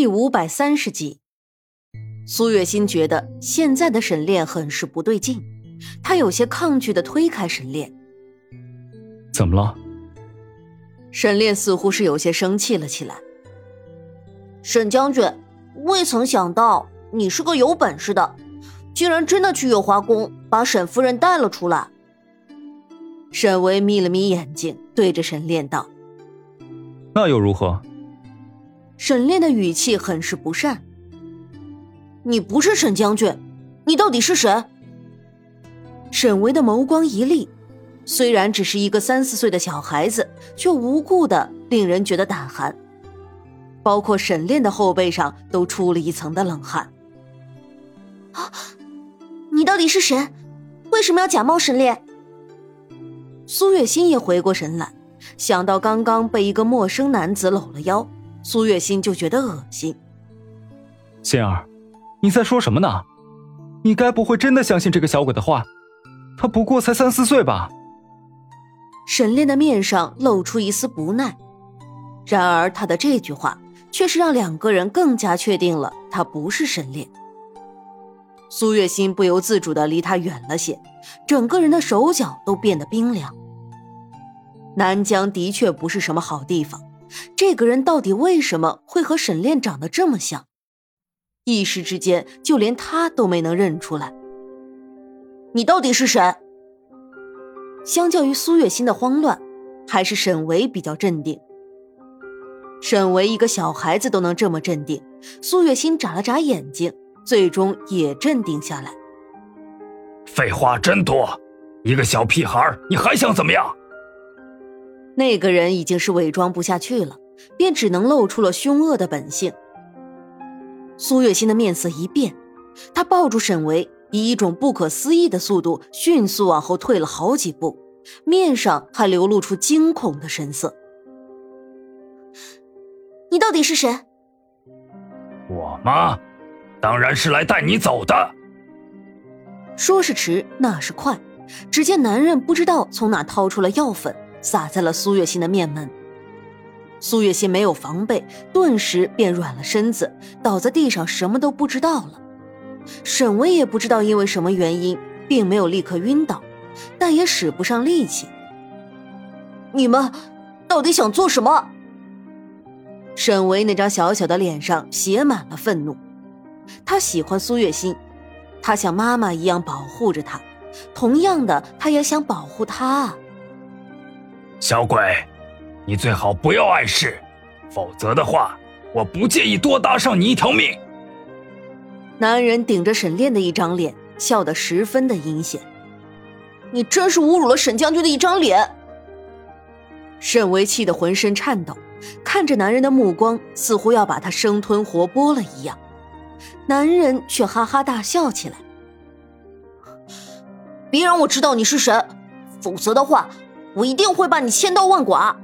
第五百三十集，苏月心觉得现在的沈炼很是不对劲，他有些抗拒的推开沈炼。怎么了？沈炼似乎是有些生气了起来。沈将军，未曾想到你是个有本事的，竟然真的去月华宫把沈夫人带了出来。沈巍眯了眯眼睛，对着沈炼道：“那又如何？”沈炼的语气很是不善。你不是沈将军，你到底是谁？沈巍的眸光一厉，虽然只是一个三四岁的小孩子，却无故的令人觉得胆寒。包括沈炼的后背上都出了一层的冷汗。啊！你到底是谁？为什么要假冒沈炼？苏月心也回过神来，想到刚刚被一个陌生男子搂了腰。苏月心就觉得恶心。心儿，你在说什么呢？你该不会真的相信这个小鬼的话？他不过才三四岁吧？沈炼的面上露出一丝不耐，然而他的这句话却是让两个人更加确定了他不是沈炼。苏月心不由自主的离他远了些，整个人的手脚都变得冰凉。南疆的确不是什么好地方。这个人到底为什么会和沈炼长得这么像？一时之间，就连他都没能认出来。你到底是谁？相较于苏月心的慌乱，还是沈维比较镇定。沈维一个小孩子都能这么镇定，苏月心眨了眨眼睛，最终也镇定下来。废话真多，一个小屁孩，你还想怎么样？那个人已经是伪装不下去了，便只能露出了凶恶的本性。苏月心的面色一变，她抱住沈维，以一种不可思议的速度迅速往后退了好几步，面上还流露出惊恐的神色。你到底是谁？我吗？当然是来带你走的。说是迟，那是快。只见男人不知道从哪掏出了药粉。洒在了苏月心的面门，苏月心没有防备，顿时便软了身子，倒在地上，什么都不知道了。沈巍也不知道因为什么原因，并没有立刻晕倒，但也使不上力气。你们到底想做什么？沈巍那张小小的脸上写满了愤怒。他喜欢苏月心，他像妈妈一样保护着她，同样的，他也想保护她。小鬼，你最好不要碍事，否则的话，我不介意多搭上你一条命。男人顶着沈炼的一张脸，笑得十分的阴险。你真是侮辱了沈将军的一张脸。沈维气得浑身颤抖，看着男人的目光似乎要把他生吞活剥了一样。男人却哈哈大笑起来。别让我知道你是谁，否则的话。我一定会把你千刀万剐。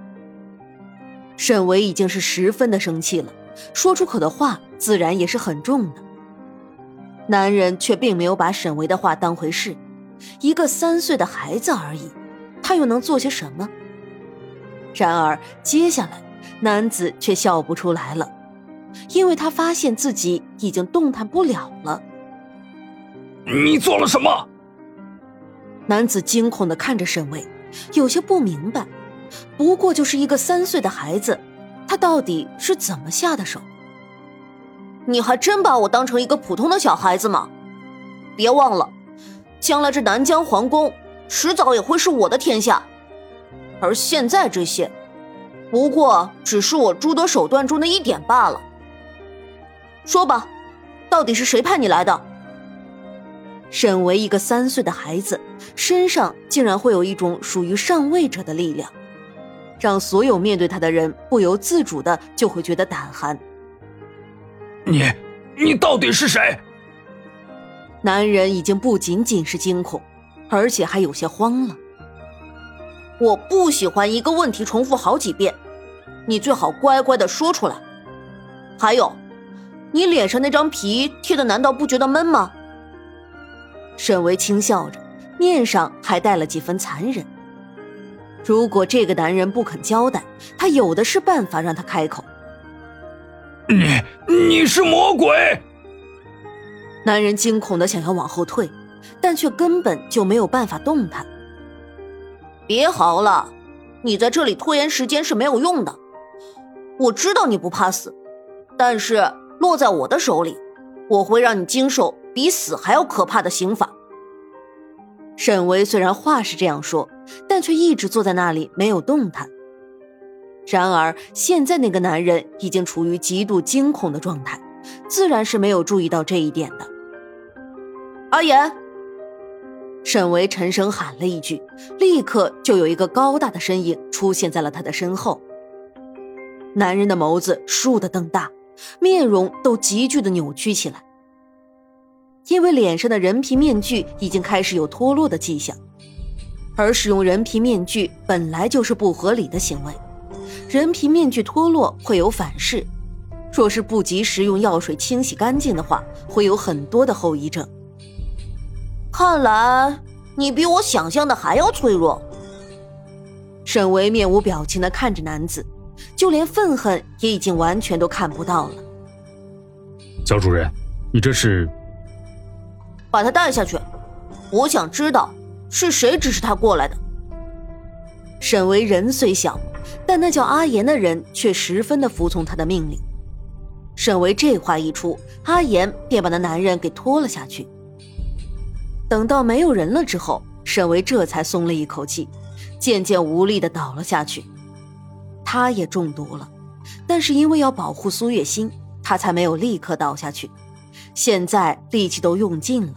沈维已经是十分的生气了，说出口的话自然也是很重的。男人却并没有把沈维的话当回事，一个三岁的孩子而已，他又能做些什么？然而接下来，男子却笑不出来了，因为他发现自己已经动弹不了了。你做了什么？男子惊恐的看着沈维。有些不明白，不过就是一个三岁的孩子，他到底是怎么下的手？你还真把我当成一个普通的小孩子吗？别忘了，将来这南疆皇宫迟早也会是我的天下，而现在这些，不过只是我诸多手段中的一点罢了。说吧，到底是谁派你来的？身为一个三岁的孩子，身上竟然会有一种属于上位者的力量，让所有面对他的人不由自主的就会觉得胆寒。你，你到底是谁？男人已经不仅仅是惊恐，而且还有些慌了。我不喜欢一个问题重复好几遍，你最好乖乖的说出来。还有，你脸上那张皮贴的难道不觉得闷吗？沈维轻笑着，面上还带了几分残忍。如果这个男人不肯交代，他有的是办法让他开口。你你是魔鬼！男人惊恐的想要往后退，但却根本就没有办法动弹。别嚎了，你在这里拖延时间是没有用的。我知道你不怕死，但是落在我的手里，我会让你经受比死还要可怕的刑罚。沈维虽然话是这样说，但却一直坐在那里没有动弹。然而现在那个男人已经处于极度惊恐的状态，自然是没有注意到这一点的。阿言，沈维沉声喊了一句，立刻就有一个高大的身影出现在了他的身后。男人的眸子倏地瞪大，面容都急剧的扭曲起来。因为脸上的人皮面具已经开始有脱落的迹象，而使用人皮面具本来就是不合理的行为。人皮面具脱落会有反噬，若是不及时用药水清洗干净的话，会有很多的后遗症。看来你比我想象的还要脆弱。沈维面无表情的看着男子，就连愤恨也已经完全都看不到了。焦主任，你这是？把他带下去，我想知道是谁指使他过来的。沈维人虽小，但那叫阿言的人却十分的服从他的命令。沈维这话一出，阿言便把那男人给拖了下去。等到没有人了之后，沈维这才松了一口气，渐渐无力的倒了下去。他也中毒了，但是因为要保护苏月心，他才没有立刻倒下去。现在力气都用尽了。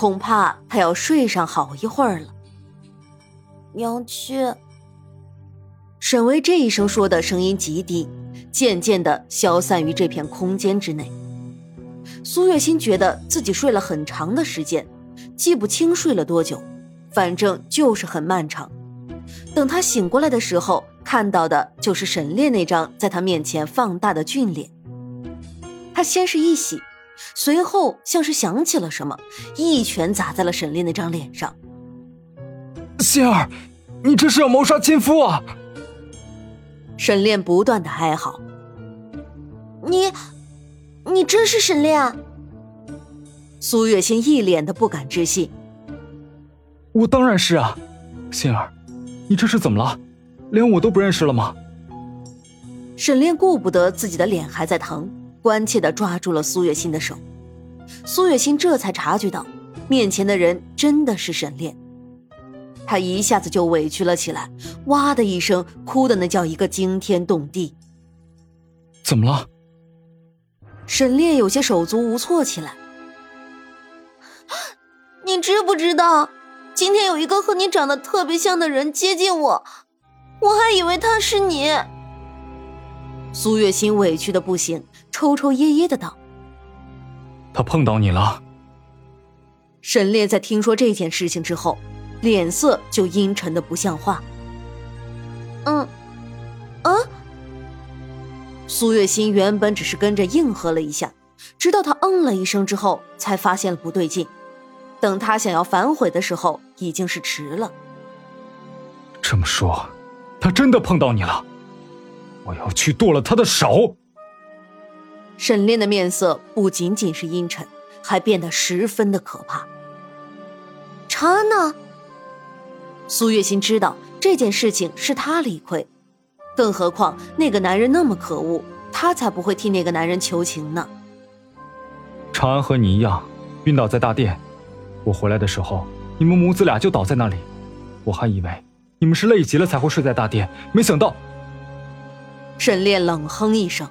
恐怕他要睡上好一会儿了。娘亲，沈巍这一声说的声音极低，渐渐的消散于这片空间之内。苏月心觉得自己睡了很长的时间，记不清睡了多久，反正就是很漫长。等他醒过来的时候，看到的就是沈炼那张在他面前放大的俊脸。他先是一喜。随后，像是想起了什么，一拳砸在了沈炼那张脸上。心儿，你这是要谋杀亲夫啊！沈炼不断的哀嚎：“你，你真是沈炼？”苏月心一脸的不敢置信：“我当然是啊，心儿，你这是怎么了？连我都不认识了吗？”沈炼顾不得自己的脸还在疼。关切地抓住了苏月心的手，苏月心这才察觉到，面前的人真的是沈炼。他一下子就委屈了起来，哇的一声哭的那叫一个惊天动地。怎么了？沈炼有些手足无措起来。你知不知道，今天有一个和你长得特别像的人接近我，我还以为他是你。苏月心委屈的不行。抽抽噎噎的道：“他碰到你了。”沈烈在听说这件事情之后，脸色就阴沉的不像话。嗯，啊？苏月心原本只是跟着应和了一下，直到他嗯了一声之后，才发现了不对劲。等他想要反悔的时候，已经是迟了。这么说，他真的碰到你了？我要去剁了他的手！沈炼的面色不仅仅是阴沉，还变得十分的可怕。长安呢？苏月心知道这件事情是他理亏，更何况那个男人那么可恶，他才不会替那个男人求情呢。长安和你一样，晕倒在大殿。我回来的时候，你们母子俩就倒在那里，我还以为你们是累极了才会睡在大殿，没想到。沈炼冷哼一声。